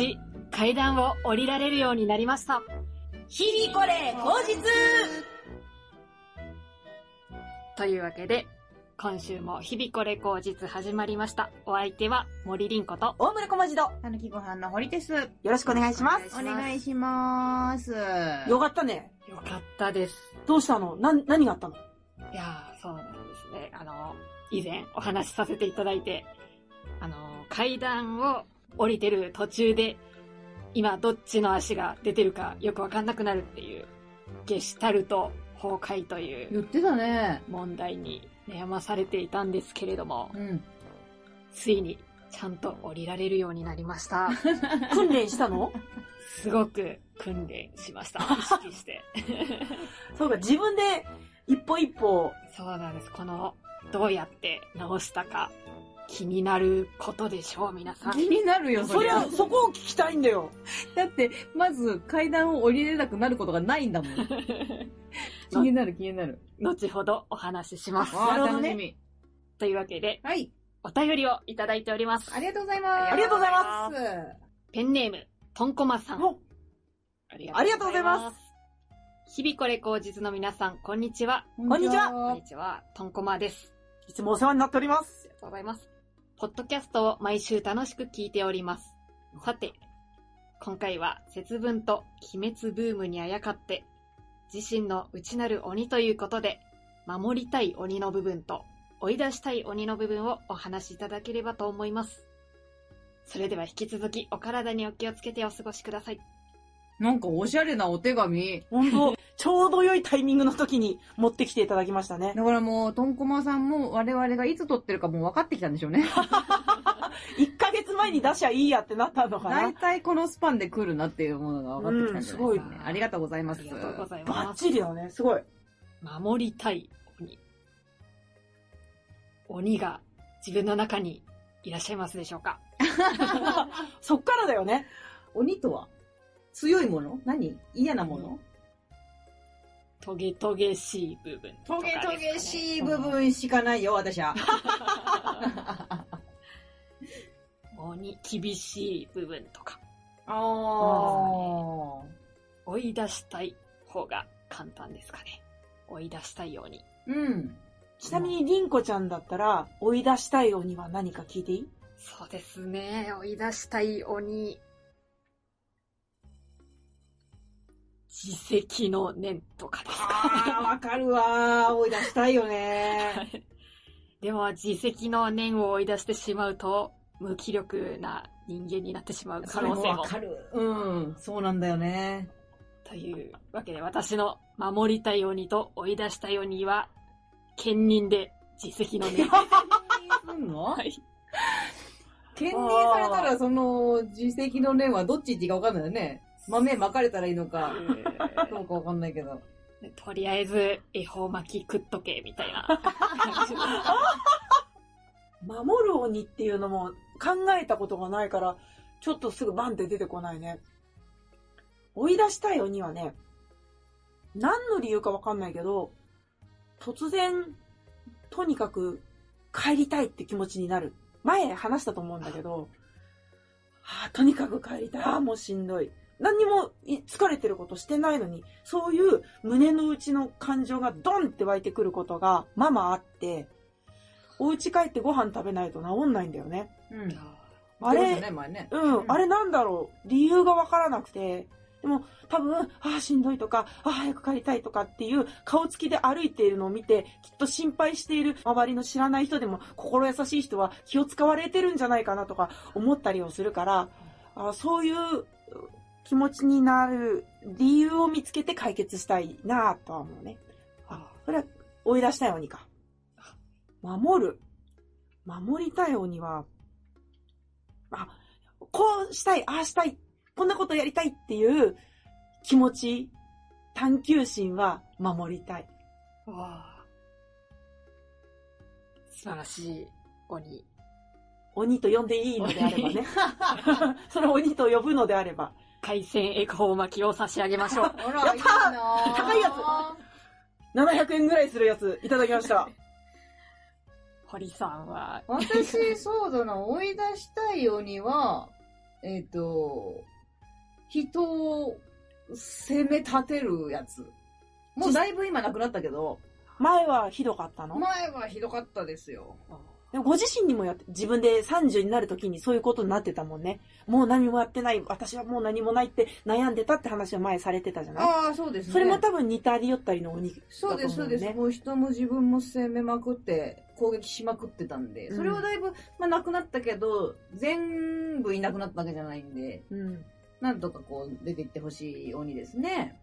事、階段を降りられるようになりました。日々これ、口実というわけで、今週も日々これ口実始まりました。お相手は森凛子と、大村小町堂。たぬきご飯の堀です。よろしくお願いします。お願いします。よかったね。よかったです。どうしたの？な、何があったの？いやー、そうなんですね。あの、以前お話しさせていただいて、あの、階段を降りてる途中で、今どっちの足が出てるかよくわかんなくなるっていう、ゲシュタルト崩壊という言ってたね。問題に悩まされていたんですけれども、うん。ついにちゃんと降りられるようになりました。訓練したの？すごく訓練しました。意識して。そうか、自分で一歩一歩、そうなんです。この、どうやって直したか、気になることでしょう、皆さん。気になるよ、そりゃ、そこを聞きたいんだよ。だって、まず階段を降りれなくなることがないんだもん。気になる、気になる。後ほどお話しします。なるほどね楽しみ。というわけで、はい。お便りをいただいております。ありがとうございます。ありがとうございまペンネーム、とんこまさん。おありありがとうございます。日々これ口実の皆さん、こんにちは。こんにちはこんにちは、とんこまです。いつもお世話になっておりますあ。りがとうございます。ポッドキャストを毎週楽しく聞いております。さて、今回は節分と鬼滅ブームにあやかって、自身の内なる鬼ということで、守りたい鬼の部分と追い出したい鬼の部分をお話しいただければと思います。それでは引き続きお体にお気をつけてお過ごしください。なんかおしゃれなお手紙。本当ちょうど良いタイミングの時に持ってきていただきましたね。だからもう、とんこまさんも我々がいつ撮ってるかもう分かってきたんでしょうね。1ヶ月前に出しゃいいやってなったのかな大。体このスパンで来るなっていうものが分かってきたんですか、ねうんすごいありがとうございます。ありがとうございバッます。チリだね。すごい。守りたい鬼。鬼が自分の中にいらっしゃいますでしょうか？そっからだよね。鬼とは？強いもの？何？嫌なもの、トゲトゲしい部分とトゲトゲしい部分しかないよ、私は。鬼、厳しい部分とか、ああ。追い出したい方が簡単ですかね。追い出したいように。うん。ちなみに、りんこちゃんだったら、追い出したい鬼は何か聞いていい？そうですね。追い出したい鬼。自責の念とかですか？ああ、わかるわー。追い出したいよね。でも、自責の念を追い出してしまうと、無気力な人間になってしまう可能性も。る。うん。そうなんだよね。というわけで、私の守りたい鬼と追い出したい鬼は、兼任で自責の念。すんの？はい。兼任されたら、その、自責の念はどっち行っていいか分かんないよね。豆まかれたらいいのか、どうか分かんないけど。とりあえず、恵方巻き食っとけ、みたいな守る鬼っていうのも考えたことがないから、ちょっとすぐバンって出てこないね。追い出したい鬼はね、何の理由かわかんないけど、突然、とにかく帰りたいって気持ちになる。前話したと思うんだけど、はあ、とにかく帰りたい。ああ、もうしんどい。何にもい疲れてることしてないのに、そういう胸の内の感情がドンって湧いてくることがままあって、お家帰ってご飯食べないと治んないんだよね。うん。あれ、ね、前ね。うん、あれなんだろう？理由がわからなくて。でも、多分、ああ、しんどいとか、ああ、早く帰りたいとかっていう顔つきで歩いているのを見て、きっと心配している周りの知らない人でも、心優しい人は気を使われてるんじゃないかなとか思ったりをするから、あそういう気持ちになる理由を見つけて解決したいなとは思うね。あ、それは追い出したい鬼か。守る。守りたい鬼は、あ、こうしたい、ああしたい、こんなことやりたいっていう気持ち、探求心は守りたい。わあ素晴らしい鬼。鬼と呼んでいいのであればね。それを鬼と呼ぶのであれば。海鮮恵方巻きを差し上げましょう。あら、やったーいいなー高いや700円ぐらいするやついただきました。堀さんは、私、そうだな、追い出したい鬼は、えっ、と、人を攻め立てるやつ。もうだいぶ今なくなったけど、前はひどかったの？前はひどかったですよ。でもご自身にもやって、自分で30になる時にそういうことになってたもんね。もう何もやってない、私はもう何もないって悩んでたって話は前されてたじゃない？ああ、そうですね。それも多分似たり寄ったりの鬼だとそうです、そうです。ね。もう人も自分も攻めまくって、攻撃しまくってたんで、それはだいぶ、まあ、なくなったけど、全部いなくなったわけじゃないんで、うん。なんとかこう、出ていってほしい鬼ですね。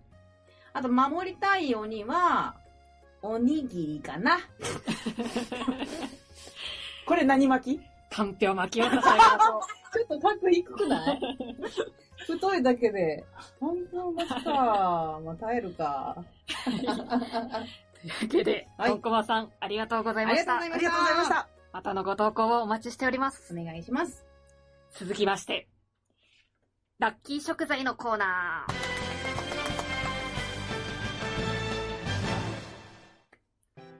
あと、守りたい鬼は、おにぎりかな。これ何巻？きかんぴょう巻きをささやと。ちょっと格低くない？太いだけで。本当まか。まあ、耐えるか。というわけで、はいトンコマさん、ありがとうございました。ありありがとうございました。またのご投稿をお待ちしております。お願いします。続きまして、ラッキー食材のコーナー。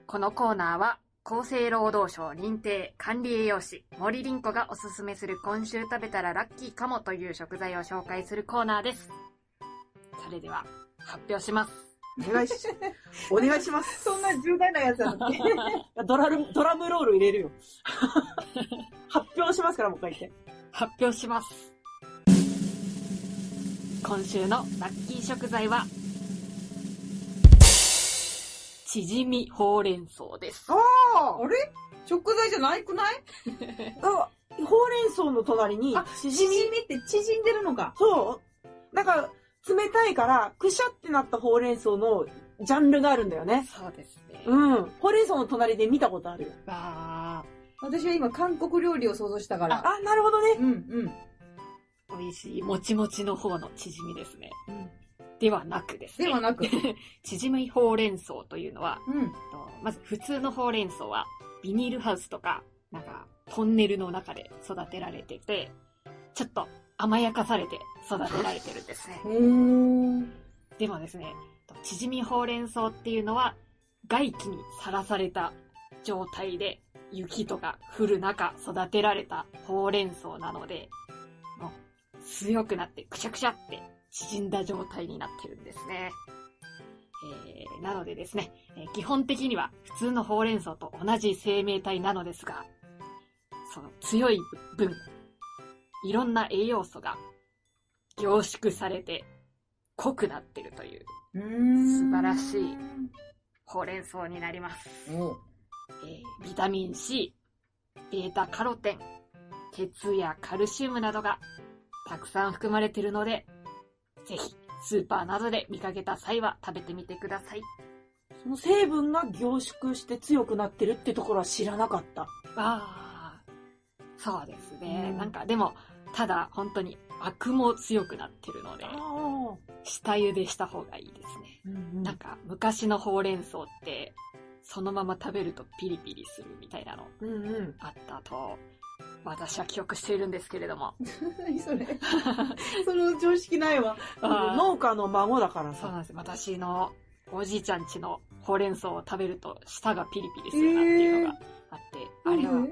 このコーナーは、厚生労働省認定管理栄養士森凛子がおすすめする今週食べたらラッキーかもという食材を紹介するコーナーです。それでは、発表します。お願いし、お願いします。そんな重大なやつなの ドラル、ドラムロール入れるよ。発表しますから、もう一回言って。発表します。今週のラッキー食材は、チヂミほうれん草です。ああれ？食材じゃないくない？あほうれん草の隣にあ、、しじみ。縮みって縮んでるのか。そう。なんか、冷たいから、くしゃってなったほうれん草のジャンルがあるんだよね。そうですね。うん。ほうれん草の隣で見たことあるよ。わ私は今韓国料理を想像したから。あ、なるほどね。うんうん。ー、美味しい、もちもちの方のチヂミですね。ではなくですね。ではなく。チヂミほうれん草というのは、うん。とまず普通のほうれん草は、ビニールハウスとか、なんか、トンネルの中で育てられてて、ちょっと甘やかされて育てられてるんですね。でもですね、チヂミほうれん草っていうのは、外気にさらされた状態で、雪とか降る中育てられたほうれん草なので、もう強くなってくしゃくしゃって縮んだ状態になってるんですね。えー、なのでですね、えー基本的には普通のほうれん草と同じ生命体なのですが、その強い分、いろんな栄養素が凝縮されて濃くなってるという素晴らしい。ほうれん草になります。おえービタミン C、ベータカロテン、鉄やカルシウムなどがたくさん含まれているので、ぜひスーパーなどで見かけた際は食べてみてください。その成分が凝縮して強くなってるってところは知らなかった。ああ、そうですね。うんなんかでも、ただ本当にアクも強くなってるので、あ。下茹でした方がいいですね。うんなんか昔のほうれん草って、そのまま食べるとピリピリするみたいなのうんうん。私は記憶しているんですけれども。何それその常識ないわ。農家の孫だからさ。そうなんです。私のおじいちゃん家のほうれん草を食べると舌がピリピリするなっていうのがあって、あれは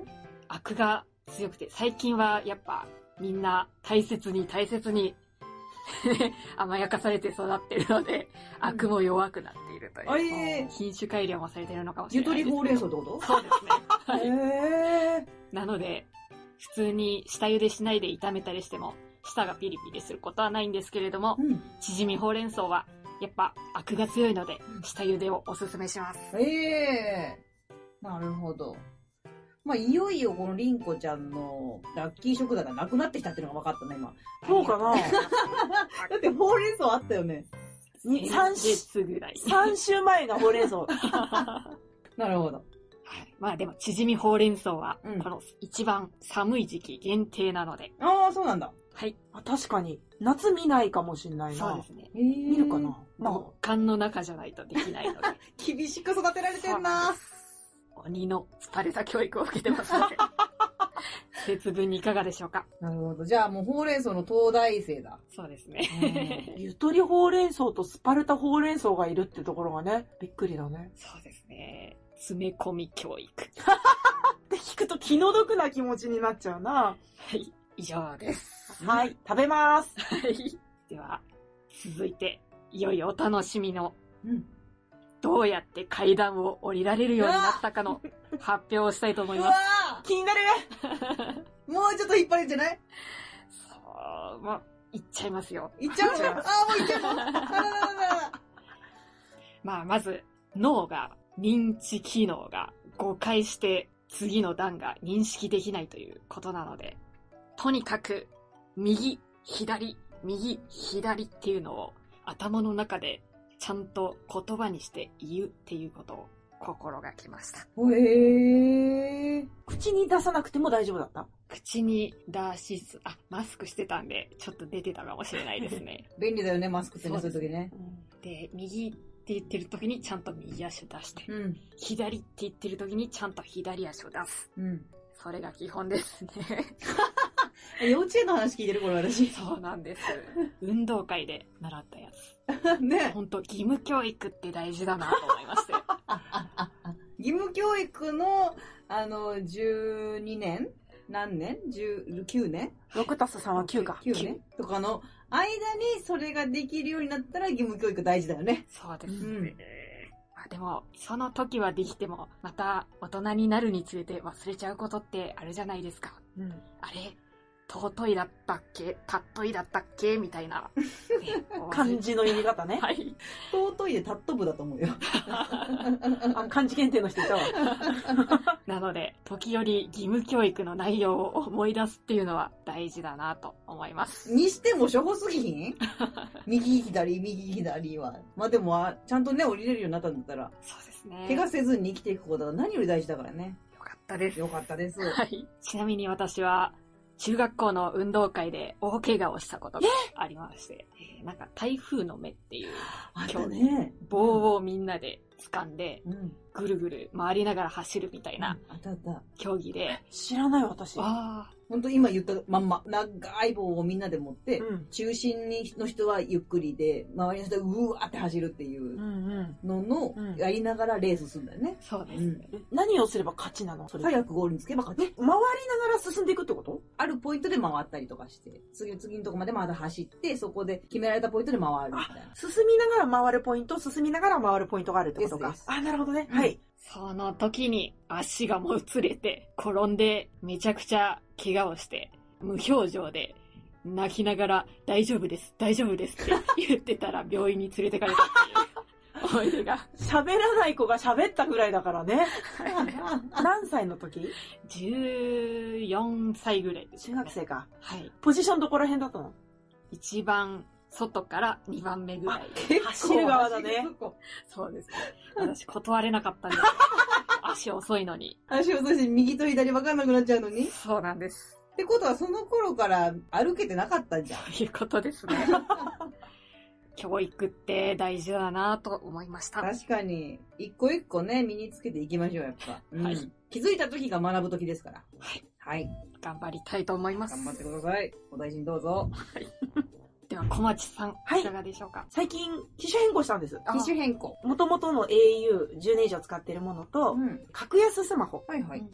アクが強くて、最近はやっぱみんな大切に大切に 甘やかされて育ってるので、アクも弱くなっているという。あえ品種改良もされてるのかもしゆれないですけど。とりほうれん草ってこそうですね。とはい。へなので、普通に下茹でしないで炒めたりしても、舌がピリピリすることはないんですけれどもー。、うん。縮みほうれん草は、やっぱ、アクが強いので、下茹でをおすすめします。ええなるほど。まあ、いよいよこのりんこちゃんのラッキー食材がなくなってきたっていうのが分かったね、今。そうかな だってほうれん草あったよね。に3 3週、月ぐらい。3週前がほうれん草。なるほど。はいまあでも、縮みほうれん草はうん、この一番寒い時期限定なので、ああ、そうなんだ。はい、あ確かに。夏見ないかもしんないな。そうですね。えー見るかな？ま極寒の中じゃないとできないので、厳しく育てられてんな。鬼のスパルタ教育を受けてますので、節分にいかがでしょうか？なるほど。じゃあもうほうれん草の東大生だ。そうですね。ゆとりほうれん草とスパルタほうれん草がいるってところがね、びっくりだね。そうですね。詰め込み教育。って聞くと気の毒な気持ちになっちゃうな。はい、以上です。はい、食べます。はい。では、続いて、いよいよお楽しみの、うん。どうやって階段を降りられるようになったかの 発表をしたいと思いうます。わ気になるー もうちょっと引っ張るんじゃない？そう、もう、いっちゃいますよ。いっちゃうのあいっちゃいますー、もういっちゃうのまあ、まず、脳が、認知機能が誤解して、次の段が認識できないということなので、とにかく、右、左、右、左っていうのを頭の中でちゃんと言葉にして言うっていうことを心がけました。ほえー。口に出さなくても大丈夫だった？口に出しす、あ、マスクしてたんで、ちょっと出てたかもしれないですね。便利だよね、マスクってね、そういう時ね。で、右って言ってる時にちゃんと右足を出して、うん。左って言ってる時にちゃんと左足を出す。うん。それが基本ですね。幼稚園の話聞いてるこれ私。そうなんです。運動会で習ったやつ。ね。本当義務教育って大事だなと思いまして。義務教育の、あの、12年？何年 ?19 年？6たす3は9か。9年とかの間にそれができるようになったら義務教育大事だよね。そうですうんあでも、その時はできても、また大人になるにつれて忘れちゃうことってあるじゃないですか。うんあれ尊いだったっけ？尊いだったっけ？みたいな。ね 漢字の読み方ね。はい。尊いでタット部だと思うよ。あ漢字検定の人いたわ。なので、時折義務教育の内容を思い出すっていうのは大事だなと思います。にしても初歩すぎひん？右左、右左は。まあでも、あちゃんとね、降りれるようになったんだったら、そうですね。怪我せずに生きていくことが何より大事だからね。よかったです。よかったです。はい。ちなみに私は、中学校の運動会で大怪我をしたことがありまして、えーなんか台風の目っていうあったね。棒をみんなで掴んで、うん。ぐるぐる回りながら走るみたいな。競技で、知らない私。あほんと今言ったまんま、長い棒をみんなで持って、うん。中心にの人はゆっくりで、周りの人はうわーって走るっていううんうん。のの、うんやりながらレースするんだよね。あ、そうですね。え何をすれば勝ちなの？それ。早くゴールにつけば勝ち。え、回りながら進んでいくってこと？あるポイントで回ったりとかして、次、次のとこまでまだ走って、そこで決められたポイントで回るみたいな。進みながら回るポイント、進みながら回るポイントがあるってことかあ、なるほどね。うんはい。その時に足がもうつれて、転んでめちゃくちゃ怪我をして、無表情で泣きながら大丈夫です、大丈夫ですって 言ってたら病院に連れてかれたっていう思い出が。喋らない子が喋ったぐらいだからね。何歳の時？14歳ぐらいです、中学生か。はい。ポジションどこら辺だったの？一番外から2番目ぐらい走る側だねそうですね。私断れなかったんです。足遅いのに。足を通して右と左分かんなくなっちゃうのに？っそうなんです。てことはその頃から歩けてなかったんじゃん。ということですね。教育って大事だなと思いました。確かに、一個一個ね、身につけていきましょう、やっぱ。うんはい気づいた時が学ぶ時ですから。はい。はい。頑張りたいと思います。頑張ってください。お大事にどうぞ。では、小町さん、はいいかがでしょうか？最近、機種変更したんです。あ機種変更。元々の au10 年以上使ってるものと、ん。格安スマホ。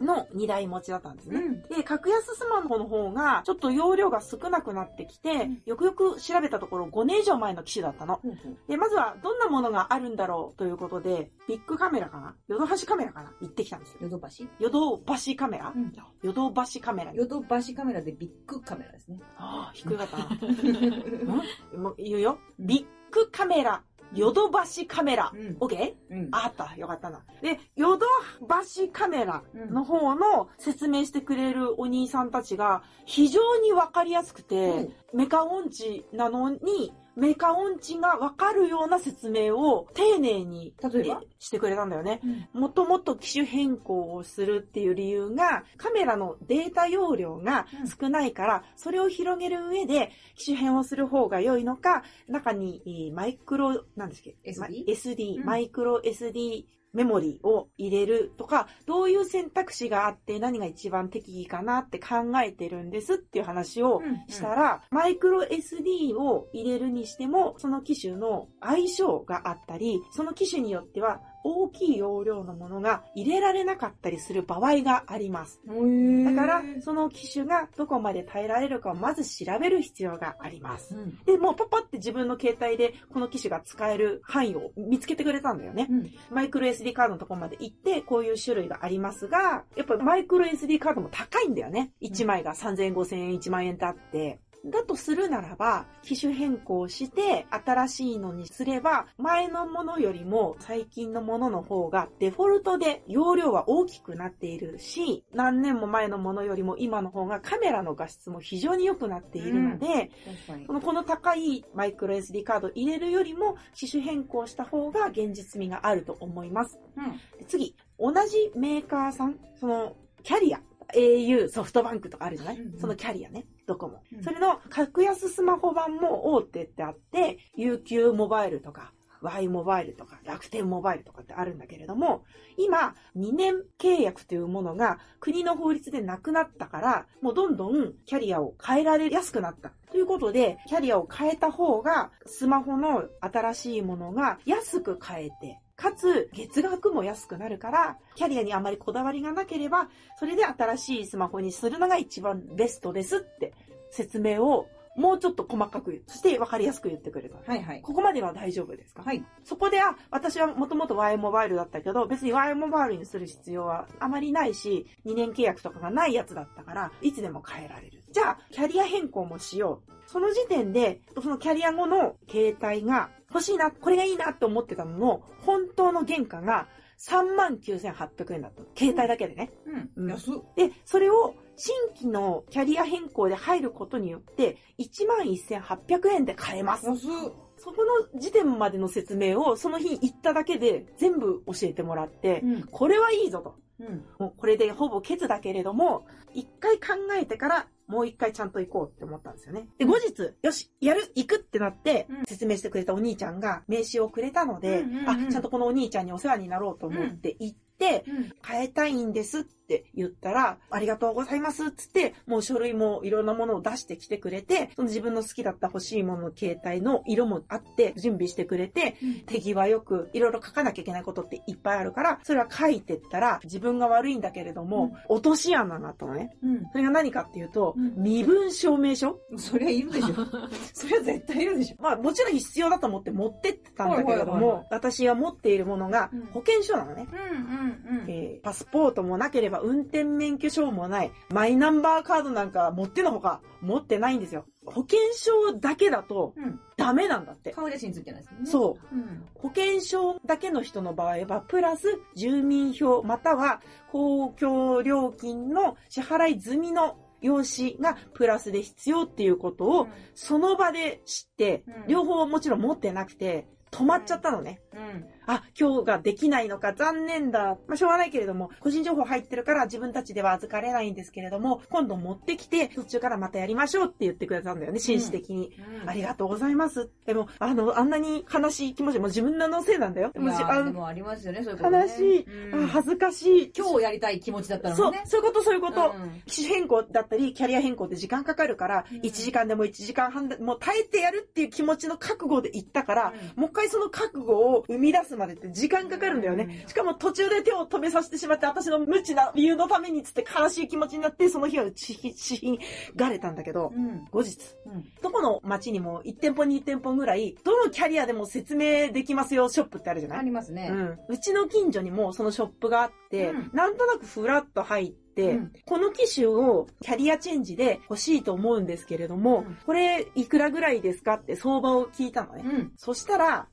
の2台持ちだったんですね。ん。で、格安スマホの方が、ちょっと容量が少なくなってきて、うんよくよく調べたところ5年以上前の機種だったの。で、まずはどんなものがあるんだろうということで、ビッグカメラかな？ヨドバシカメラかな？行ってきたんですよ。ヨドバシ？ヨドバシカメラうんヨドバシカメラ。ヨドバシカメラでビッグカメラですね。ああ、低かったな。んもう言うよ。ビッグカメラ、ヨドバシカメラ。うんオッケー？うん。ああった。よかったな。で、ヨドバシカメラの方の説明してくれるお兄さんたちが非常にわかりやすくて、メカ音痴なのに、メカ音痴がわかるような説明を丁寧に例えば？えしてくれたんだよね。うん。もともと機種変更をするっていう理由が、カメラのデータ容量が少ないから、それを広げる上で、機種変をする方が良いのか、中に、えーマイクロ、なんですっけ？SD ま SD、うん。マイクロ SD メモリを入れるとか、どういう選択肢があって何が一番適宜かなって考えてるんですっていう話をしたら、マイクロ SD を入れるにしても、その機種の相性があったり、その機種によっては大きい容量のものが入れられなかったりする場合があります。だだから、その機種がどこまで耐えられるかをまず調べる必要があります。うん。で、もうパパって自分の携帯でこの機種が使える範囲を見つけてくれたんだよね。うん。マイクロ SD カードのところまで行って、こういう種類がありますが、やっぱりマイクロ SD カードも高いんだよね。1枚が3000円、5000円、1万円ってあって。だとするならば、機種変更して、新しいのにすれば、前のものよりも最近のものの方がデフォルトで容量は大きくなっているし、何年も前のものよりも今の方がカメラの画質も非常に良くなっているので、確かにこ。の高いマイクロ SD カード入れるよりも機種変更した方が現実味があると思います。うん。で次、同じメーカーさん、そのキャリア、au、ソフトバンクとかあるじゃない、うんうんそのキャリアね、どこも。うんそれの格安スマホ版も大手ってあって、UQ モバイルとか、Y モバイルとか、楽天モバイルとかってあるんだけれども、今、2年契約というものが国の法律でなくなったから、もうどんどんキャリアを変えられやすくなった。ということで、キャリアを変えた方が、スマホの新しいものが安く買えて、かつ月額も安くなるから、キャリアにあまりこだわりがなければ、それで新しいスマホにするのが一番ベストですって説明をもうちょっと細かくそして分かりやすく言ってくれた。はいはい。ここまでは大丈夫ですか？はい。そこで、あ、私はもともと Y モバイルだったけど、別に Y モバイルにする必要はあまりないし、2年契約とかがないやつだったから、いつでも変えられる。じゃあ、キャリア変更もしよう。その時点で、そのキャリア後の携帯が欲しいな、これがいいなって思ってたのの、本当の原価が39,800円だったの。携帯だけでね。うん。うん。で、それを新規のキャリア変更で入ることによって、11,800円で買えます。安っ。そこの時点までの説明をその日行っただけで全部教えてもらって、うん。これはいいぞと。うん。もうこれでほぼケツだけれども、一回考えてからもう一回ちゃんと行こうって思ったんですよね。で、後日、よし、やる、行くってなってうん、説明してくれたお兄ちゃんが名刺をくれたので、あ、ちゃんとこのお兄ちゃんにお世話になろうと思って行って、うん。変えたいんですって言ったら、ありがとうございますっつって、もう書類もいろんなものを出してきてくれて、その自分の好きだった欲しいものの携帯の色もあって、準備してくれて、手際よくいろいろ書かなきゃいけないことっていっぱいあるから、それは書いてったら、自分が悪いんだけれども、落とし穴があったのね。うん。それが何かっていうと、うん身分証明書そりゃいるでしょ。そりゃ絶対いるでしょ。まあもちろん必要だと思って持ってってたんだけれども、私が持っているものがうん保険証なのね。うんうんえーパスポートもなければ運転免許証もない。マイナンバーカードなんか持ってのほか持ってないんですよ。保険証だけだと。ダメなんだって。顔写真ついてないですね。そう。うん。保険証だけの人の場合は、プラス住民票または公共料金の支払い済みの用紙がプラスで必要っていうことをその場で知ってうん、両方もちろん持ってなくて、止まっちゃったのね。うん。あ、今日ができないのか残念だ。まあ、しょうがないけれども、個人情報入ってるから自分たちでは預かれないんですけれども、今度持ってきて、途中からまたやりましょうって言ってくれたんだよね、紳士的に。うん。ありがとうございます。でも、あの、あんなに悲しい気持ち、もう自分のせいなんだよ。でももありますよね、そういうことね。悲しい、うんあ恥ずかしい。今日やりたい気持ちだったそうのね。、そういうこと、そういうこと。うん機種変更だったり、キャリア変更って時間かかるから、うん1時間でも1時間半でもう耐えてやるっていう気持ちの覚悟で行ったから、もう一回その覚悟を生み出すまでって時間かかるんだよね。うんしかも途中で手を止めさせてしまって、私の無知な理由のためにつって悲しい気持ちになって、その日は打ちひしがれたんだけど、うん。後日、うん。どこの町にも1店舗2店舗ぐらい、どのキャリアでも説明できますよショップってあるじゃない？ありますね。うん。うちの近所にもそのショップがあって、うんなんとなくフラッと入って、うんこの機種をキャリアチェンジで欲しいと思うんですけれども、うんこれいくらぐらいですか？って相場を聞いたのね。うん。そしたら、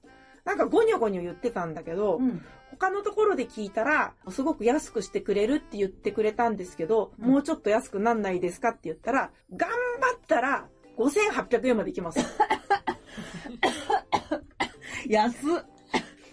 なんかゴニョゴニョ言ってたんだけど、うん。他のところで聞いたら、すごく安くしてくれるって言ってくれたんですけど、うんもうちょっと安くなんないですかって言ったら、頑張ったら5800円までいきます。っ 安っ。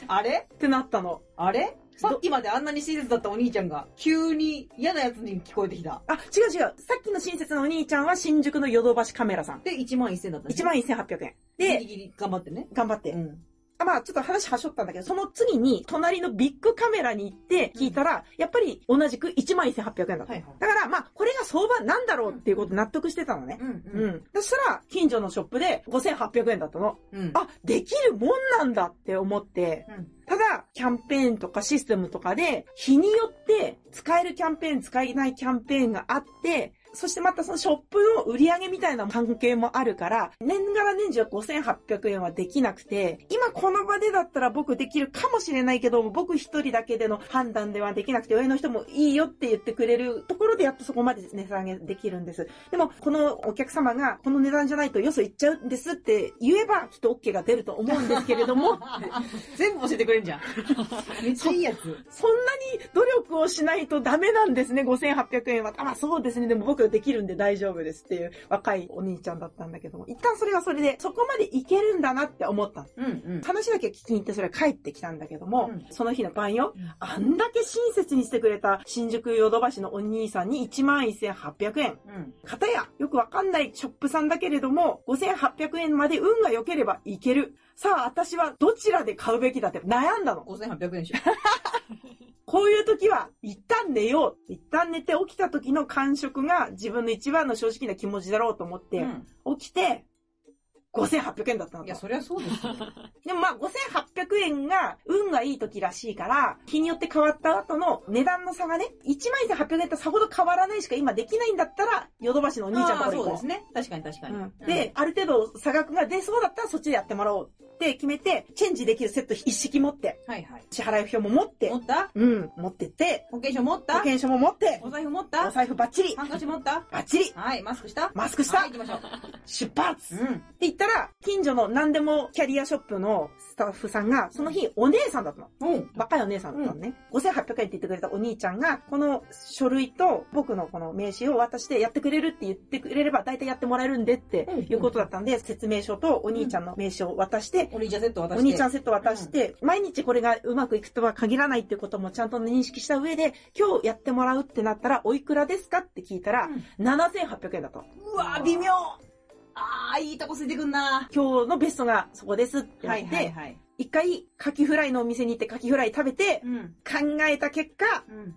あれ？てなったの。あれ？さっきまであんなに親切だったお兄ちゃんが、急に嫌なやつに聞こえてきた。あ、違う違う。さっきの親切なお兄ちゃんは新宿のヨドバシカメラさん。で、1万1000だったね。1万1800円。で、ギリギリ頑張ってね。頑張って。うん。あまあちょっと話はしょったんだけど、その次に隣のビッグカメラに行って聞いたら、やっぱり同じく11,800円だった。はいはい。だからまあこれが相場なんだろうっていうこと納得してたのね。うんう。ん。そしたら、近所のショップで5800円だったの。うん。あ、できるもんなんだって思って、うんただ、キャンペーンとかシステムとかで、日によって使えるキャンペーン、使えないキャンペーンがあって、そしてまたそのショップの売り上げみたいな関係もあるから、年がら年中は5800円はできなくて、今この場でだったら僕できるかもしれないけど、僕一人だけでの判断ではできなくて、上の人もいいよって言ってくれるところでやっとそこまで値下げできるんです。でも、このお客様が、この値段じゃないとよそ行っちゃうんですって言えば、きっと OK が出ると思うんですけれども、全部教えてくれんじゃん。めっちゃいいやつ。そんなに努力をしないとダメなんですね、5800円は。あ、まあそうですね、でも僕できるんで大丈夫ですっていう若いお兄ちゃんだったんだけども、一旦それはそれで、そこまでいけるんだなって思ったの。うんうん。話だけ聞きに行ってそれは帰ってきたんだけども、うんその日の晩ようん、あんだけ親切にしてくれた新宿ヨドバシのお兄さんに11,800円。うん。かたや、よくわかんないショップさんだけれども、5800円まで運が良ければいける。さあ、私はどちらで買うべきだって悩んだの。5800円でしょ。こういう時は、一旦寝よう。一旦寝て起きた時の感触が自分の一番の正直な気持ちだろうと思って、うん。起きて、5800円だったのいや、と。そりゃそうですよ。でもまあ、5800円が運がいい時らしいから、日によって変わった後の値段の差がね、11800円とさほど変わらないしか今できないんだったら、ヨドバシのお兄ちゃんのところ行こう。そうですね。確かに確かに。うん。で、ある程度差額が出そうだったらそっちでやってもらおうって決めて、チェンジできるセット一式持って、はいはい。支払い表も持って。持、った？うん、持ってって、保険証持った？保険証も持って、お財布持った？お財布バッチリ。ハンカチ持った？バッチリ。はい、マスクした？マスクした、はい、行きましょう。出発。ってうん。言ったら、近所の何でもキャリアショップのスタッフさんが、その日お姉さんだったの。うん。若いお姉さんだったのね。5800円って言ってくれたお兄ちゃんが、この書類と僕のこの名刺を渡してやってくれるって言ってくれれば大体やってもらえるんでっていうことだったんで、説明書とお兄ちゃんの名刺を渡して、お兄ちゃんセット渡して。お兄ちゃんセット渡して、毎日これがうまくいくとは限らないっていうこともちゃんと認識した上で、今日やってもらうってなったらおいくらですかって聞いたら、7800円だと。うわ微妙あー、いいとこついてくんな今日のベストがそこですってなはいって、はいはい。一回カキフライのお店に行ってカキフライ食べて、うん。考えた結果、うん。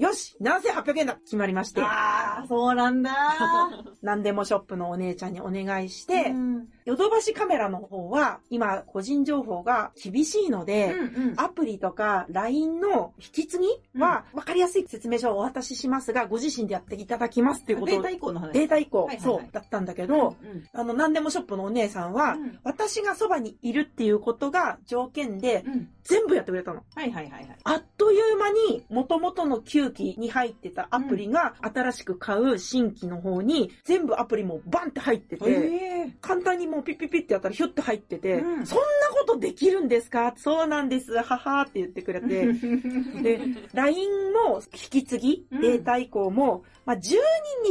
よし !7800 円だ決まりまして、あー、そうなんだ 何でもショップのお姉ちゃんにお願いしー。てう、ん。ヨドバシカメラの方は、今、個人情報が厳しいので、うん。アプリとか LINE の引き継ぎは分かりやすい説明書をお渡ししますが、ご自身でやっていただきますっていうことデータ以降の話。データ以降、はいはいはいそう、だったんだけど、うん。あの、何でもショップのお姉さんは、うん私がそばにいるっていうことが条件で、うん。全部やってくれたの。はいはいはいはい。あっという間に、元々の9期に入ってたアプリが、新しく買う新規の方に、全部アプリもバンって入ってて、え簡単にもうピッピッピッってやったらひょって入ってて、うん。そんなことできるんですか？そうなんです、ははって言ってくれて、ー。で、LINE の引き継ぎ、うん。データ移行も、まあ、10人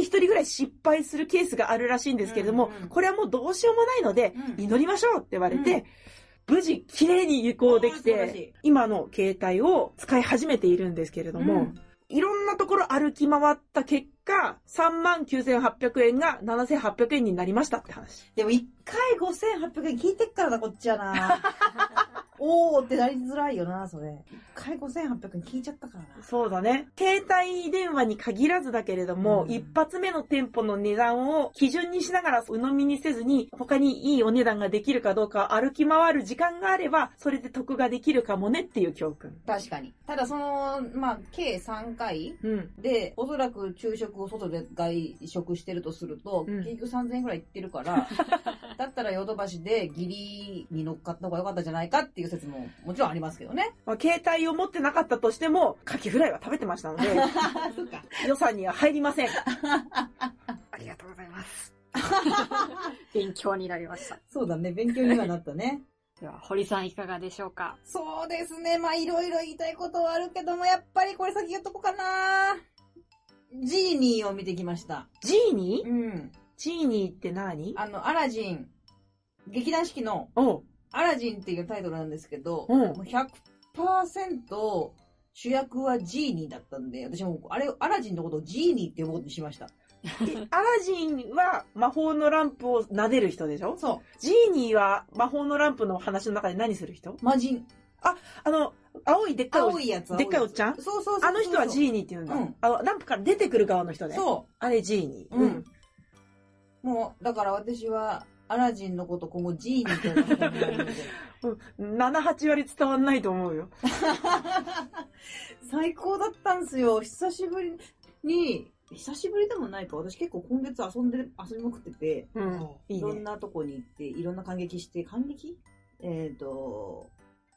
に1人ぐらい失敗するケースがあるらしいんですけれども、うんうんこれはもうどうしようもないので、うん。祈りましょうって言われて、無事綺麗に移行できて、今の携帯を使い始めているんですけれども、うんいろんなところ歩き回った結果、39,800円が7,800円になりましたって話。でも一回5800円聞いてっからな、こっちはな。おーってなりづらいよな、それ。一回5800円聞いちゃったからな。そうだね。携帯電話に限らずだけれども、うん一発目の店舗の値段を基準にしながら鵜呑みにせずに、他にいいお値段ができるかどうか歩き回る時間があれば、それで得ができるかもねっていう教訓。確かに。ただその、まあ、計3回うん。で、おそらく昼食を外で外食してるとすると、うん結局3000円くらいいってるから、だったらヨドバシでギリに乗っかった方が良かったんじゃないかっていう説ももちろんありますけどね。まあ、携帯を持ってなかったとしても、カキフライは食べてましたので、そっか。予算には入りません。ありがとうございます。勉強になりました。そうだね、勉強にはなったね。では、堀さんいかがでしょうか？そうですね。まあ、いろいろ言いたいことはあるけども、やっぱりこれ先言っとこうかな。ジーニーを見てきました。ジーニー？うん。ジーニーって何？あの、アラジン、劇団四季の。アラジンっていうタイトルなんですけど、うんもう100%主役はジーニーだったんで、私もあれ、アラジンのことをジーニーって呼ぶことにしました。アラジンは魔法のランプを撫でる人でしょ？そジーニーは魔法のランプの話の中で何する人？う。魔人。あの、青いでっかいお青いやつ。でっかいおっちゃん？そうそうそう。あの人はジーニーって言うんだ。うんあの、ランプから出てくる側の人ね。そあれジーニー。う。うん。もう、だから私は、アラジンのこと今後ジーニーと呼ばせてもらえるん。7、8割伝わんないと思うよ。最高だったんすよ。久しぶりに、久しぶりでもないか。私結構今月遊んで、遊びまくってて、うん。い。ろんなとこに行って、いろんな感激して、感激？えっ、と、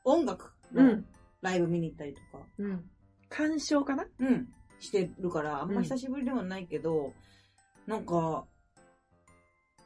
音楽のうん。ライブ見に行ったりとか、うん。鑑賞かな？うん、してるから、あんうんま久しぶりではないけど、なんか、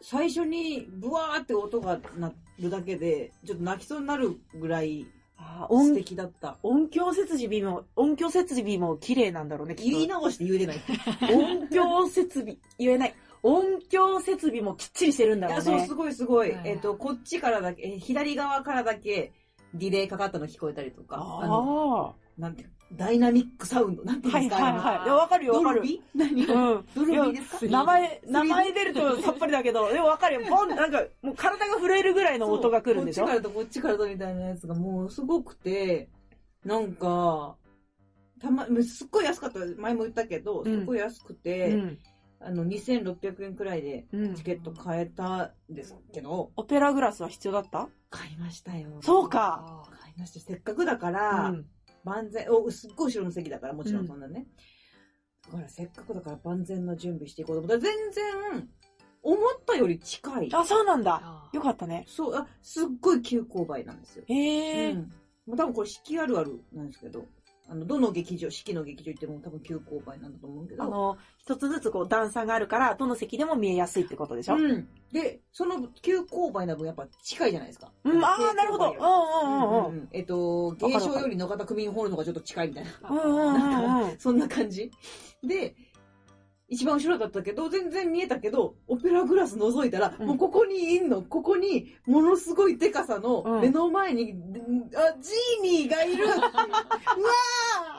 最初にブワーって音が鳴るだけで、ちょっと泣きそうになるぐらい素あ音、敵だった。音響設備も、音響設備も綺麗なんだろうね、きっと言い直して言えてない。音響設備、言えない。音響設備もきっちりしてるんだいや、ろうそう、ねす。ごいすごい。はいえっ、と、こっちからだけ、えー左側からだけ、ディレイかかったの聞こえたりとか、あの、あなんていうダイナミックサウンド、なんていあ。うんですか、はいはいはい。いや、わかるよ、わかる。ドルビ？ー何？うん。ドルビーですか？名前、名前出るとさっぱりだけど、でもわかるよ。ポンなんか、もう体が震えるぐらいの音が来るんでしょ？こっちからとこっちからとみたいなやつがもうすごくて、なんか、たま、すっごい安かった。前も言ったけど、すっごい安くて、うん。あの、2600円くらいでうんチケット買えたんですけど、オペラグラスは必要だった？買いましたよ。そうか。買いました。せっかくだから、うん。万全、お、すっごい後ろの席だから、もちろんそんなね。だからせっかくだから万全の準備していこうと思ったら、全然、思ったより近い。あ、そうなんだ。あよかったね。そう、あ、すっごい急勾配なんですよ。へえ。うん。多分これ四季あるあるなんですけど、あの、どの劇場、四季の劇場行っても多分急勾配なんだと思うけど。あの、一つずつこう段差があるから、どの席でも見えやすいってことでしょ？うん。で、その急勾配な分やっぱ近いじゃないですか。うん、ああ、なるほど。うんうんうんうん。んえっと、芸商より野方区民ホールの方がちょっと近いみたいな。うんうんうんうん。そんな感じ。で、一番後ろだったけど、全然見えたけど、オペラグラス覗いたら、うんもうここにいんの、ここに、ものすごいデカさのうん目の前に、あ、ジーニーがいる うわ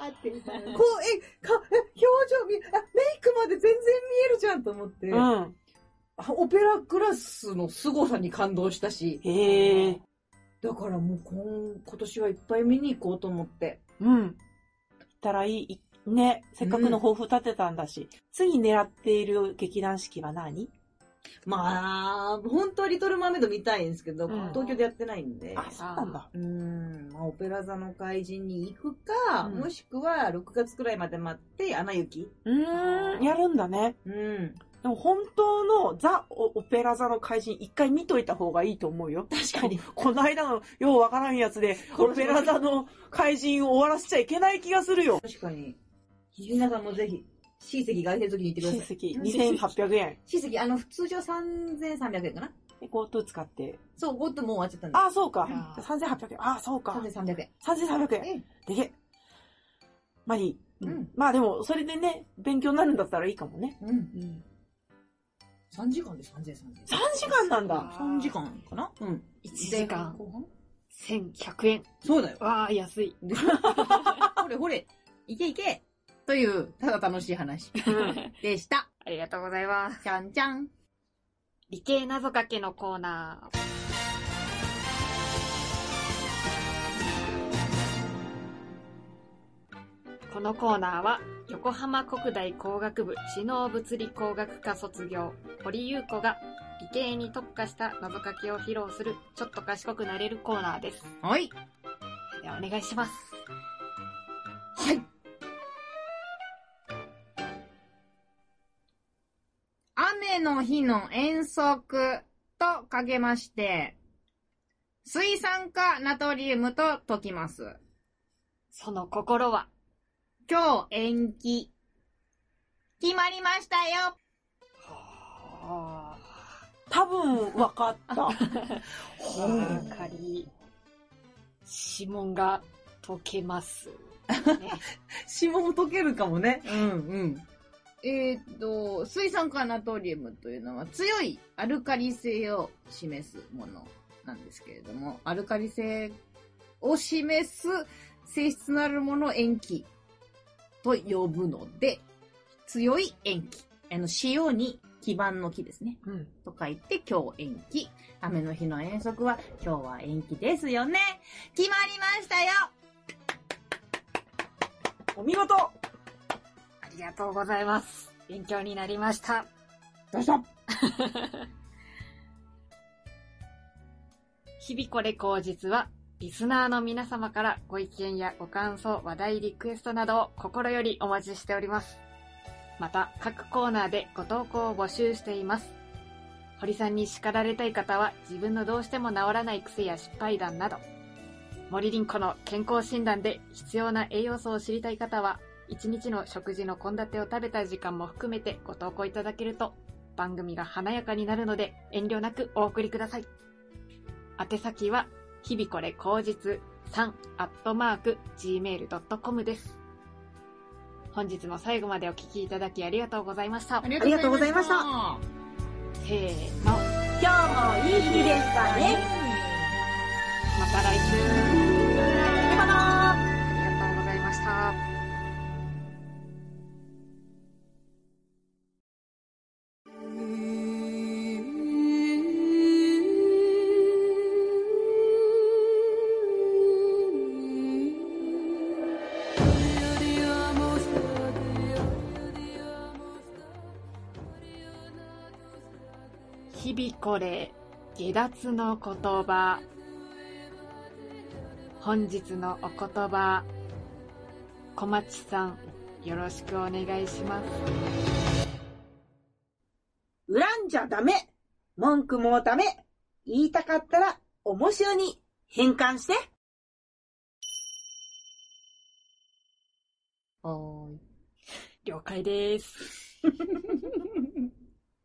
ーって、こう、え、か、え表情見、あ、メイクまで全然見えるじゃんと思って、うん。あオペラグラスの凄さに感動したし、へえ。だからもう今今年はいっぱい見に行こうと思って。うん。行ったらいい。ね。せっかくの抱負立てたんだし。次狙っている劇団四季は何？まあ、本当はリトルマーメイド見たいんですけど、うん東京でやってないんで。あ、そうなんだ。うーん、まあ、オペラ座の怪人に行くか、うんもしくは6月くらいまで待って、アナ雪。うーん、やるんだね。うん。でも本当のザ・オペラ座の怪人一回見といた方がいいと思うよ。確かに。この間のようわからんやつで、オペラ座の怪人を終わらせちゃいけない気がするよ。確かに。皆さんもぜひ、C 席外せるときに行ってくだ親さい。戚2800円。C 席、あの、通常3300円かな？で GoTo 使って。そう、ゴッドもう終わっちゃったんで。あ、そうかあ。3800円。あ、そうか。3300円。3300円。えでけ。まあいい。うんまあでも、それでね、勉強になるんだったらいいかもね。うん。うん。3時間で3300円。3時間なんだ。3時間かな？うん。1時間後半1100円。そうだよ。わあ、安い。ほれほれ、いけいけという、ただ楽しい話うん。でした。ありがとうございます。ちゃんちゃん。理系謎かけのコーナー。このコーナーは、横浜国大工学部知能物理工学科卒業、堀優子が理系に特化した謎かけを披露する、ちょっと賢くなれるコーナーです。はい。ではお願いします。はい。雨の日の遠足とかけまして、水酸化ナトリウムと解きます。その心は、今日延期。決まりましたよ。多分、わかった。わかり、指紋が解けます。ね 指紋解けるかもね。うんうん。えーっと、水酸化ナトリウムというのは強いアルカリ性を示すものなんですけれども、アルカリ性を示す性質のあるものを塩基と呼ぶので、強い塩基あの、潮に基盤の木ですね。うん。と書いて、今日延期。雨の日の遠足は、今日は延期ですよね。決まりましたよお見事ありがとうございます。勉強になりました。どうした？日々これ口実は、リスナーの皆様からご意見やご感想、話題、リクエストなどを心よりお待ちしております。また、各コーナーでご投稿を募集しています。堀さんに叱られたい方は、自分のどうしても治らない癖や失敗談など、森林子の健康診断で必要な栄養素を知りたい方は、一日の食事の献立を食べた時間も含めてご投稿いただけると、番組が華やかになるので、遠慮なくお送りください。宛先は、日々これ口実3アットマーク gmail.com です。本日も最後までお聞きいただきありがとうございました。ありがとうございましたせーの、今日もいい日でしたね。また来週。下脱の言葉。本日のお言葉、小町さん、よろしくお願いします。恨んじゃダメ文句もダメ言いたかったら、面白に変換して。はーい。了解です。